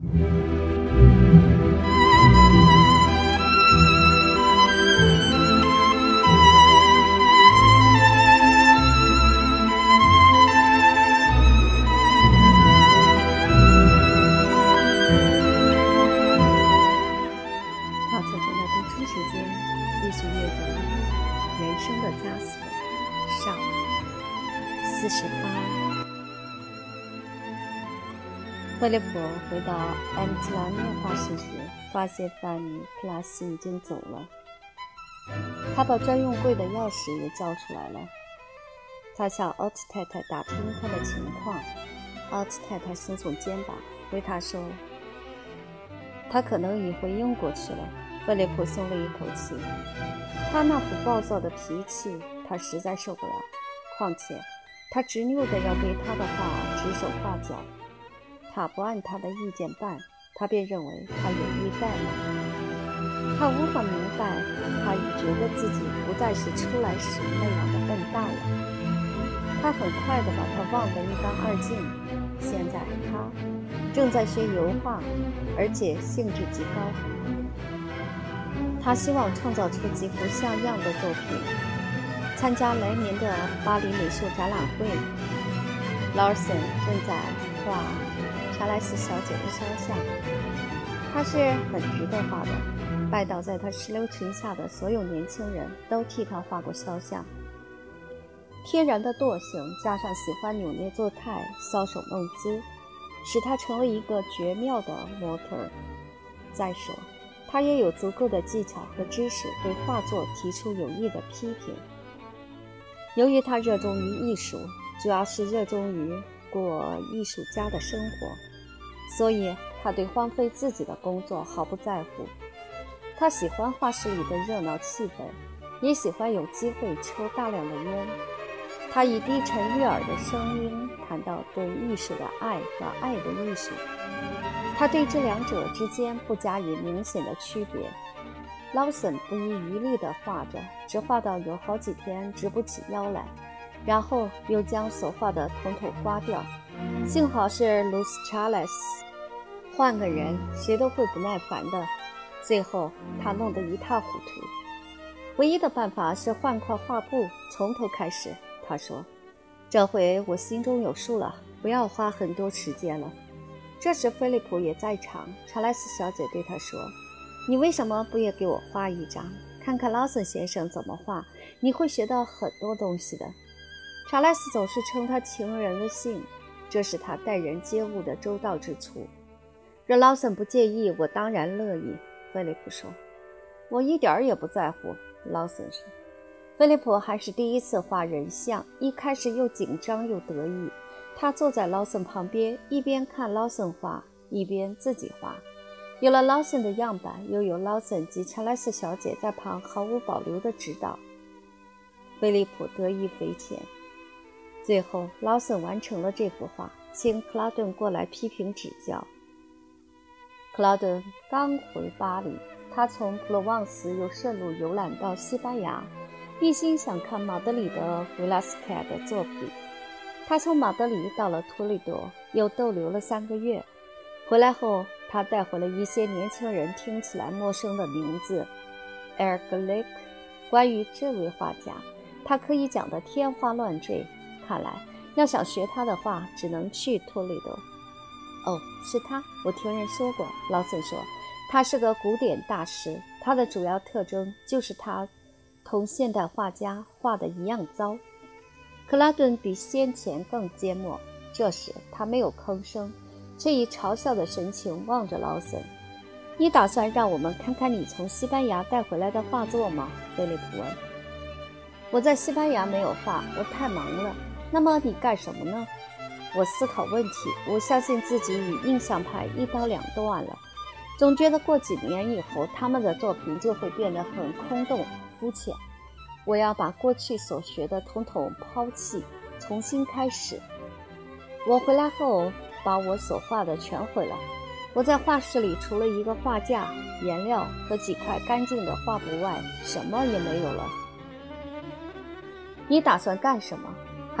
菲到埃姆兹兰诺画室时，发现范尼·克拉斯已经走了。他把专用柜的钥匙也交出来了。他向奥特太太打听他的情况。奥特太太耸耸肩膀，回他说：“他可能已回英国去了。”菲利普松了一口气。他那副暴躁的脾气，他实在受不了。况且，他执拗的要对他的话指手画脚。他不按他的意见办，他便认为他有意怠慢。他无法明白，他已觉得自己不再是出来时那样的笨蛋了。他很快地把他忘得一干二净。现在他正在学油画，而且兴致极高。他希望创造出几幅像样的作品，参加来年的巴黎美术展览会。劳森正在画。查莱斯小姐的肖像，她是很值得画的。拜倒在她石榴裙下的所有年轻人都替她画过肖像。天然的惰性加上喜欢扭捏作态、搔首弄姿，使她成为一个绝妙的模特儿。再说，她也有足够的技巧和知识对画作提出有益的批评。由于她热衷于艺术，主要是热衷于过艺术家的生活。所以，他对荒废自己的工作毫不在乎。他喜欢画室里的热闹气氛，也喜欢有机会抽大量的烟。他以低沉悦耳的声音谈到对艺术的爱和爱的艺术。他对这两者之间不加以明显的区别。劳森不遗余力地画着，直画到有好几天直不起腰来，然后又将所画的统统刮掉。幸好是卢斯查莱斯，换个人谁都会不耐烦的。最后他弄得一塌糊涂。唯一的办法是换块画布，从头开始。他说：“这回我心中有数了，不要花很多时间了。”这时菲利普也在场。查莱斯小姐对他说：“你为什么不也给我画一张，看看劳森先生怎么画？你会学到很多东西的。”查莱斯总是称他情人的姓。这是他待人接物的周到之处。若劳森不介意，我当然乐意。菲利普说：“我一点儿也不在乎。”劳森说：“菲利普还是第一次画人像，一开始又紧张又得意。他坐在劳森旁边，一边看劳森画，一边自己画。有了劳森的样板，又有劳森及查莱斯小姐在旁毫无保留的指导，菲利普得意匪浅。最后，劳森完成了这幅画，请克拉顿过来批评指教。克拉顿刚回巴黎，他从普罗旺斯又顺路游览到西班牙，一心想看马德里的维拉斯凯的作品。他从马德里到了托利多，又逗留了三个月。回来后，他带回了一些年轻人听起来陌生的名字：埃尔格雷克。关于这位画家，他可以讲得天花乱坠。看来，要想学他的话，只能去托雷多。哦，是他，我听人说过。劳森说，他是个古典大师，他的主要特征就是他同现代画家画的一样糟。克拉顿比先前更缄默。这时他没有吭声，却以嘲笑的神情望着劳森。你打算让我们看看你从西班牙带回来的画作吗？菲利普问。我在西班牙没有画，我太忙了。那么你干什么呢？我思考问题。我相信自己与印象派一刀两断了。总觉得过几年以后，他们的作品就会变得很空洞、肤浅。我要把过去所学的统统抛弃，重新开始。我回来后，把我所画的全毁了。我在画室里除了一个画架、颜料和几块干净的画布外，什么也没有了。你打算干什么？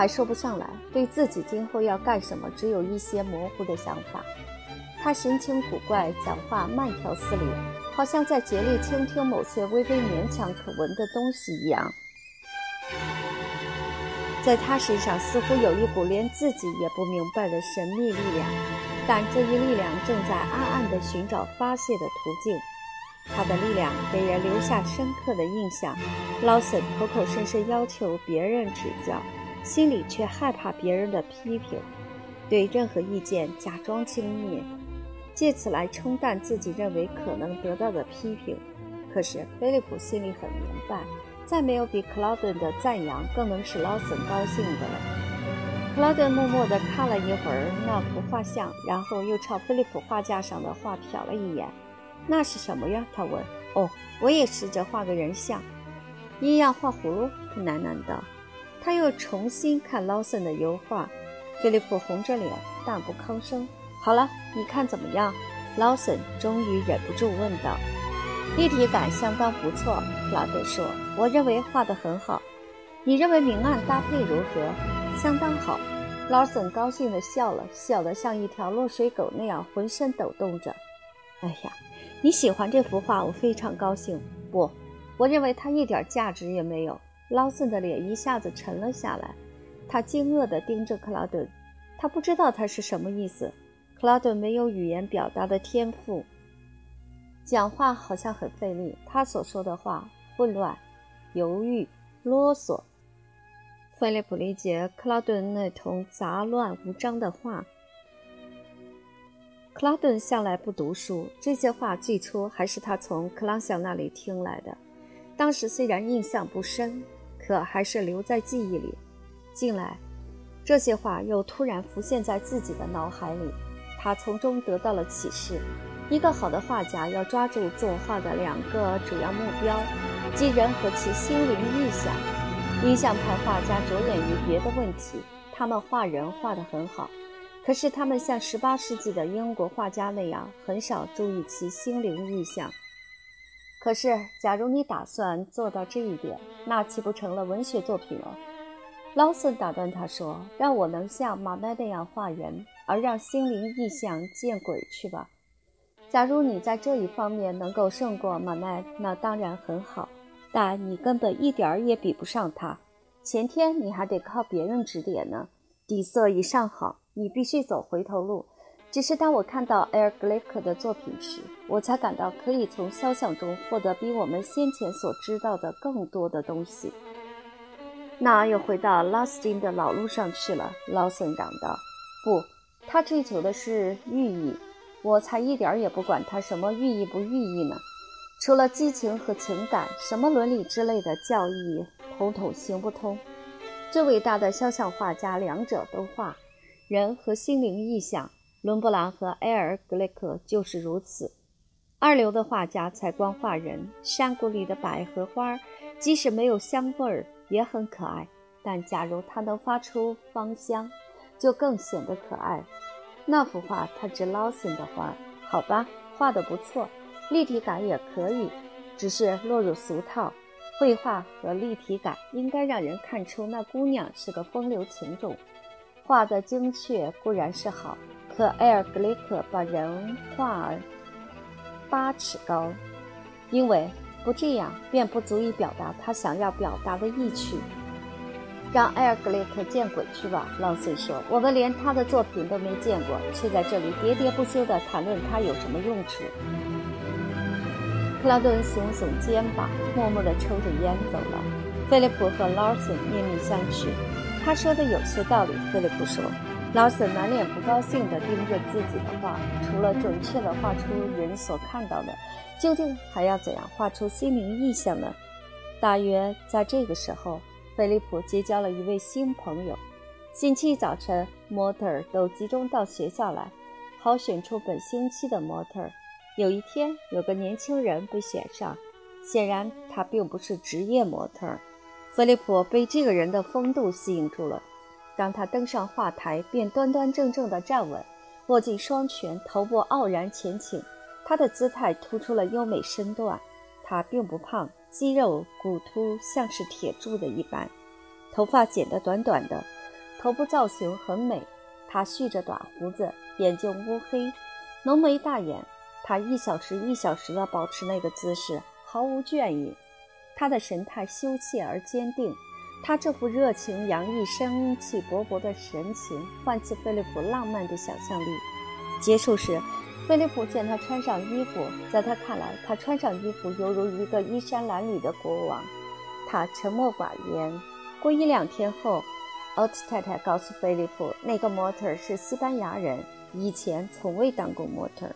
还说不上来，对自己今后要干什么，只有一些模糊的想法。他神情古怪，讲话慢条斯理，好像在竭力倾听某些微微勉强可闻的东西一样。在他身上似乎有一股连自己也不明白的神秘力量，但这一力量正在暗暗地寻找发泄的途径。他的力量给人留下深刻的印象。劳森口口声声要求别人指教，心里却害怕别人的批评，对任何意见假装轻蔑，借此来冲淡自己认为可能得到的批评。可是菲利普心里很明白。再没有比克劳顿的赞扬更能使劳森高兴的了。克劳顿默默地看了一会儿那幅画像，然后又朝菲利普画架上的画瞟了一眼。那是什么呀？他问。哦，我也试着画个人像。一样画葫芦？他喃喃道。他又重新看劳森的油画。菲利普红着脸，但不吭声。好了，你看怎么样？劳森终于忍不住问道。立体感相当不错，普拉德说：“我认为画得很好。你认为明暗搭配如何？相当好。”劳森高兴地笑了笑，得像一条落水狗那样浑身抖动着。“哎呀，你喜欢这幅画，我非常高兴。不，我认为它一点价值也没有。”劳森的脸一下子沉了下来，他惊愕地盯着克劳顿，他不知道他是什么意思。克劳顿没有语言表达的天赋。讲话好像很费力，他所说的话混乱、犹豫、啰嗦。菲利普理解克劳顿那通杂乱无章的话。克劳顿向来不读书，这些话最初还是他从克朗想那里听来的。当时虽然印象不深，可还是留在记忆里。近来，这些话又突然浮现在自己的脑海里，他从中得到了启示。一个好的画家要抓住作画的两个主要目标，即人和其心灵意象。印象派画家着眼于别的问题，他们画人画得很好，可是他们像十八世纪的英国画家那样，很少注意其心灵意象。可是，假如你打算做到这一点，那岂不成了文学作品了？劳森打断他说：“让我能像马奈那样画人，而让心灵意象见鬼去吧。”假如你在这一方面能够胜过马奈，那当然很好，但你根本一点儿也比不上他。前天你还得靠别人指点呢，底色已上好，你必须走回头路。只是当我看到埃尔格雷克的作品时，我才感到可以从肖像中获得比我们先前所知道的更多的东西。那又回到拉斯金的老路上去了，劳森嚷道：“不，他追求的是寓意。”我才一点也不管他什么寓意不寓意呢，除了激情和情感，什么伦理之类的教义，统统行不通。最伟大的肖像画家两者都画，人和心灵意象。伦勃朗和埃尔格雷克就是如此。二流的画家才光画人，山谷里的百合花，即使没有香味儿，也很可爱。但假如它能发出芳香，就更显得可爱。那幅画，他指劳森的画，好吧，画得不错，立体感也可以，只是落入俗套。绘画和立体感应该让人看出那姑娘是个风流情种。画的精确固然是好，可埃尔格雷克把人画八尺高，因为不这样便不足以表达他想要表达的意趣。让埃尔格雷克见鬼去吧！劳森说：“我们连他的作品都没见过，却在这里喋喋不休地谈论他有什么用处。”克劳顿耸耸肩膀，默默地抽着烟走了。菲利普和劳森面面相觑。他说的有些道理，菲利普说。劳森满脸不高兴地盯着自己的画，除了准确地画出人所看到的，究竟还要怎样画出心灵意象呢？大约在这个时候。菲利普结交了一位新朋友。星期一早晨，模特儿都集中到学校来，好选出本星期的模特儿。有一天，有个年轻人被选上，显然他并不是职业模特儿。菲利普被这个人的风度吸引住了。当他登上画台，便端端正正地站稳，握紧双拳，头部傲然前倾。他的姿态突出了优美身段。他并不胖。肌肉骨突像是铁铸的一般，头发剪得短短的，头部造型很美。他蓄着短胡子，眼睛乌黑，浓眉大眼，他一小时一小时地保持那个姿势，毫无倦意。他的神态羞怯而坚定，他这副热情洋溢、生气勃勃的神情，唤起菲利普浪漫的想象力。结束时，菲利普见他穿上衣服，在他看来，他穿上衣服犹如一个衣衫褴褛的国王。他沉默寡言。过一两天后，奥特太太告诉菲利普，那个模特是西班牙人，以前从未当过模特。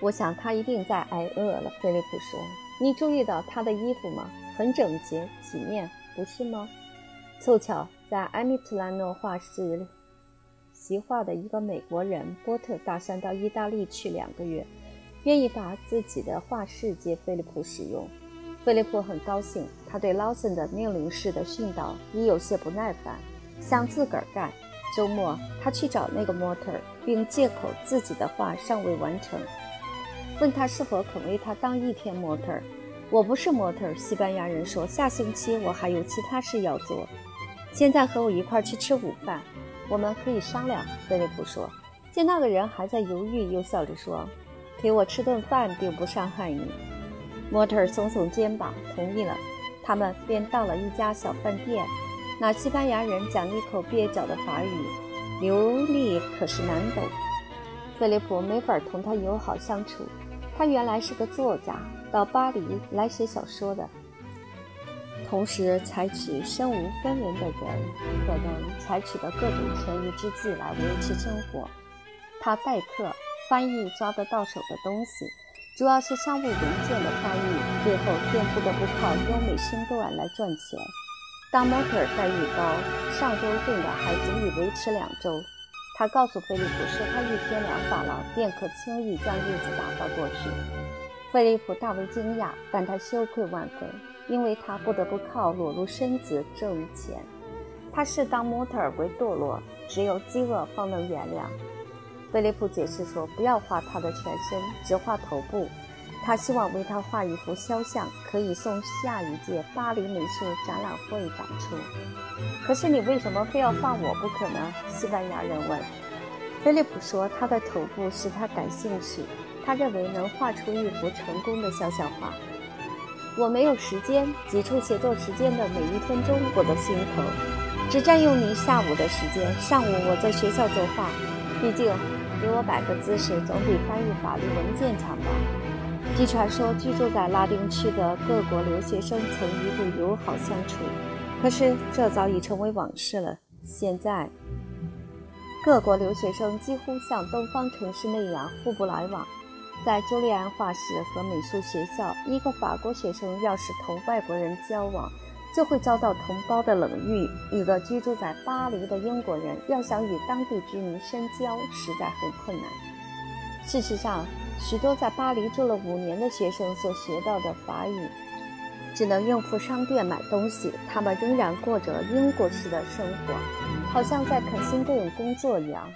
我想他一定在挨饿了。菲利普说：“你注意到他的衣服吗？很整洁、体面，不是吗？”凑巧在埃米特兰诺画室习画的一个美国人波特打算到意大利去两个月，愿意把自己的画室借菲利普使用。菲利普很高兴，他对劳森的命令式的训导已有些不耐烦，想自个儿干。周末，他去找那个模特，并借口自己的画尚未完成，问他是否肯为他当一天模特。我不是模特，西班牙人说。下星期我还有其他事要做。现在和我一块去吃午饭，我们可以商量。菲利普说。见那个人还在犹豫，又笑着说：“陪我吃顿饭并不伤害你。”模特耸耸肩膀，同意了。他们便到了一家小饭店。那西班牙人讲一口蹩脚的法语，流利可是难懂。菲利普没法同他友好相处。他原来是个作家，到巴黎来写小说的，同时采取身无分文的人可能采取的各种权宜之计来维持生活。他代课，翻译抓得到手的东西。主要是商务文件的翻译，最后便不得不靠优美身段来赚钱。当模特待遇高，上周挣的还足以维持两周。他告诉菲利普说，他一天两法郎便可轻易将日子打发过去。菲利普大为惊讶，但他羞愧万分，因为他不得不靠裸露身子挣钱。他视当模特儿为堕落，只有饥饿方能原谅。菲利普解释说：“不要画他的全身，只画头部。他希望为他画一幅肖像，可以送下一届巴黎美术展览会展出。可是你为什么非要画我不可呢？”西班牙人问。菲利普说：“他的头部使他感兴趣，他认为能画出一幅成功的肖像画。我没有时间，挤出写作时间的每一分钟我都心疼，只占用你下午的时间。上午我在学校作画，毕竟……”给我摆个姿势，总比翻译法律文件强吧？据传说，居住在拉丁区的各国留学生曾一度友好相处，可是这早已成为往事了。现在，各国留学生几乎像东方城市那样互不来往。在朱利安画室和美术学校，一个法国学生要是同外国人交往，就会遭到同胞的冷遇。一个居住在巴黎的英国人要想与当地居民深交，实在很困难。事实上，许多在巴黎住了五年的学生所学到的法语，只能应付商店买东西。他们仍然过着英国式的生活，好像在肯辛顿工作一样。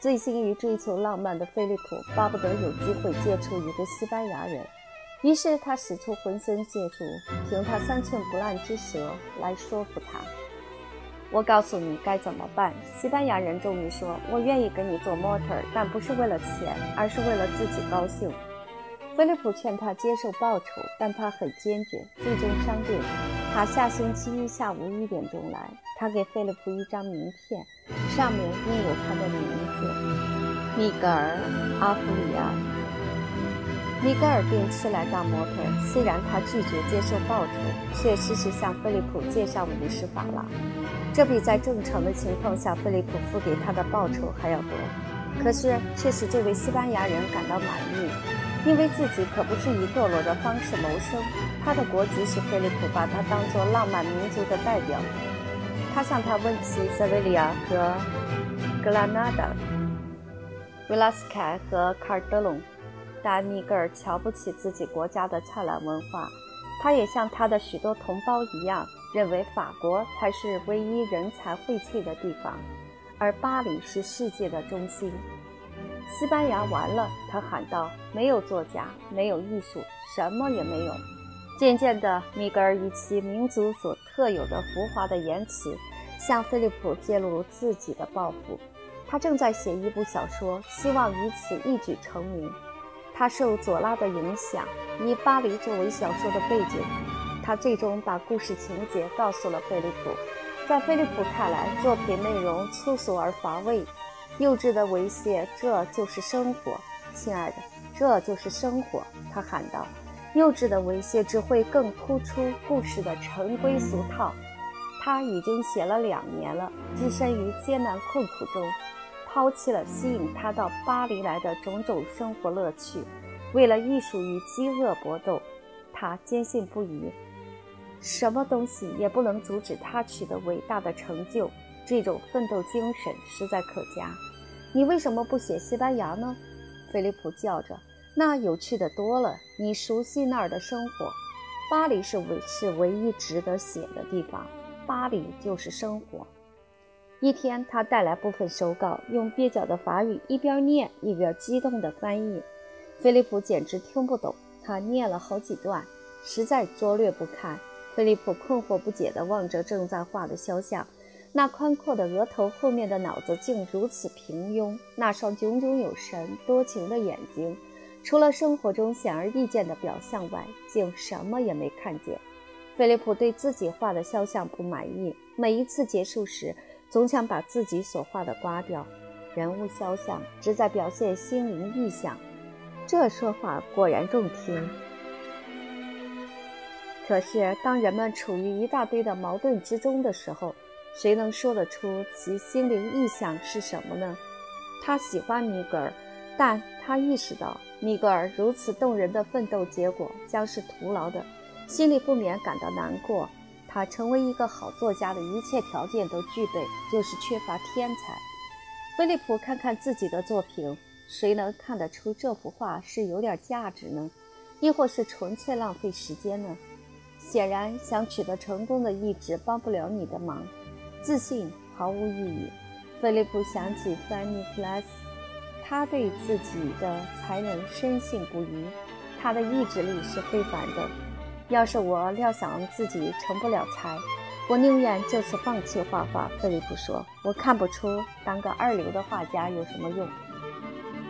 醉心于追求浪漫的菲利普巴不得有机会接触一个西班牙人。于是他使出浑身解数，凭他三寸不烂之舌来说服他。我告诉你该怎么办。西班牙人终于说：“我愿意给你做模特，但不是为了钱，而是为了自己高兴。”菲利普劝他接受报酬，但他很坚决。最终商定，他下星期一下午一点钟来。他给菲利普一张名片，上面印有他的名字：米格尔·阿弗里亚。米格尔定期来当模特，虽然他拒绝接受报酬，却时时向菲利普介绍五十法郎，这比在正常的情况下菲利普付给他的报酬还要多。可是却使这位西班牙人感到满意，因为自己可不是以堕落的方式谋生。他的国籍使菲利普把他当作浪漫民族的代表。他向他问起塞维利亚和格拉纳达、维拉斯凯和卡尔德隆。但米格尔瞧不起自己国家的灿烂文化，他也像他的许多同胞一样，认为法国才是唯一人才荟萃的地方，而巴黎是世界的中心。西班牙完了，他喊道：“没有作家，没有艺术，什么也没有。”渐渐的，米格尔以其民族所特有的浮华的言辞，向菲利普揭露自己的抱负。他正在写一部小说，希望以此一举成名。他受左拉的影响，以巴黎作为小说的背景。他最终把故事情节告诉了菲利普。在菲利普看来，作品内容粗俗而乏味，幼稚的猥亵，这就是生活，亲爱的，这就是生活。他喊道：“幼稚的猥亵只会更突出故事的陈规俗套。”他已经写了两年了，置身于艰难困苦中，抛弃了吸引他到巴黎来的种种生活乐趣，为了艺术与饥饿搏斗。他坚信不疑。什么东西也不能阻止他取得伟大的成就，这种奋斗精神实在可嘉。你为什么不写西班牙呢？菲利普叫着，那有趣的多了。你熟悉那儿的生活，巴黎是唯是唯一值得写的地方。巴黎就是生活。一天，他带来部分手稿，用蹩脚的法语一边念一边激动地翻译。菲利普简直听不懂，他念了好几段，实在拙劣不堪。菲利普困惑不解地望着正在画的肖像，那宽阔的额头后面的脑子竟如此平庸，那双炯炯有神、多情的眼睛，除了生活中显而易见的表象外，竟什么也没看见。菲利普对自己画的肖像不满意，每一次结束时，总想把自己所画的刮掉。人物肖像只在表现心灵意象，这说法果然中听。可是，当人们处于一大堆的矛盾之中的时候，谁能说得出其心灵意象是什么呢？他喜欢米格尔，但他意识到米格尔如此动人的奋斗结果将是徒劳的，心里不免感到难过。他成为一个好作家的一切条件都具备，就是缺乏天才。菲利普看看自己的作品，谁能看得出这幅画是有点价值呢？亦或是纯粹浪费时间呢？显然，想取得成功的意志帮不了你的忙，自信毫无意义。菲利普想起芬尼克拉斯，他对自己的才能深信不疑，他的意志力是非凡的。要是我料想自己成不了才，我宁愿就此放弃画画。菲利普说：“我看不出当个二流的画家有什么用。”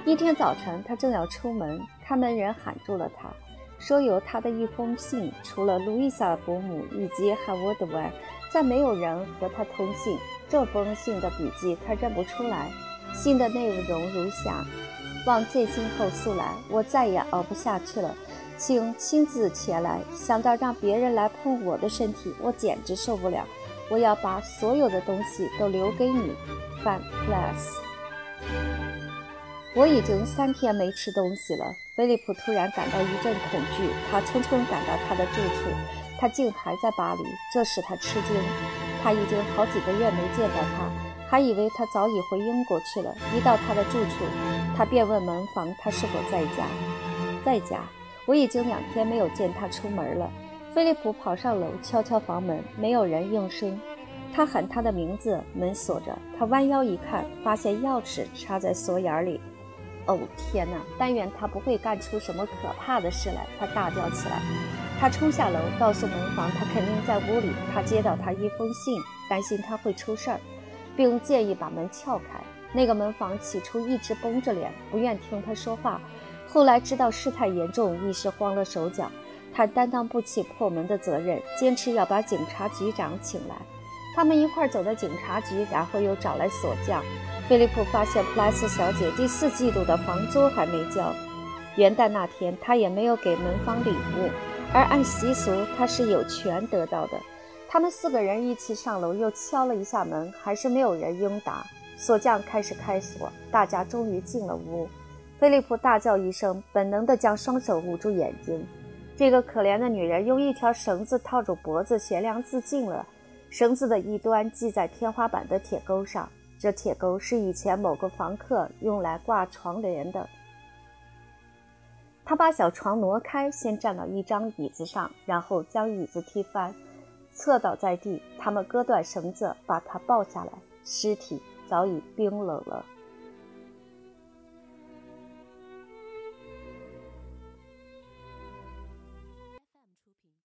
一天早晨，他正要出门，看门人喊住了他。说有他的一封信，除了路易莎伯母以及哈沃德外，再没有人和他通信。这封信的笔迹他认不出来。信的内容如下：望见信后速来，我再也熬不下去了，请亲自前来。想到让别人来碰我的身体，我简直受不了。我要把所有的东西都留给你，Fan Plus。我已经三天没吃东西了。菲利普突然感到一阵恐惧，他匆匆赶到他的住处，他竟还在巴黎，这使他吃惊。他已经好几个月没见到他，还以为他早已回英国去了。一到他的住处，他便问门房他是否在家。在家。我已经两天没有见他出门了。菲利普跑上楼，敲敲房门，没有人应声。他喊他的名字，门锁着。他弯腰一看，发现钥匙插在锁眼里。哦天哪！但愿他不会干出什么可怕的事来！他大叫起来。他冲下楼，告诉门房他肯定在屋里。他接到他一封信，担心他会出事儿，并建议把门撬开。那个门房起初一直绷着脸，不愿听他说话。后来知道事态严重，一时慌了手脚。他担当不起破门的责任，坚持要把警察局长请来。他们一块走到警察局，然后又找来锁匠。菲利普发现普莱斯小姐第四季度的房租还没交，元旦那天她也没有给门房礼物，而按习俗她是有权得到的。他们四个人一起上楼，又敲了一下门，还是没有人应答。锁匠开始开锁，大家终于进了屋。菲利普大叫一声，本能地将双手捂住眼睛。这个可怜的女人用一条绳子套住脖子，悬梁自尽了。绳子的一端系在天花板的铁钩上。这铁钩是以前某个房客用来挂床帘的。他把小床挪开，先站到一张椅子上，然后将椅子踢翻，侧倒在地。他们割断绳子，把他抱下来，尸体早已冰冷了。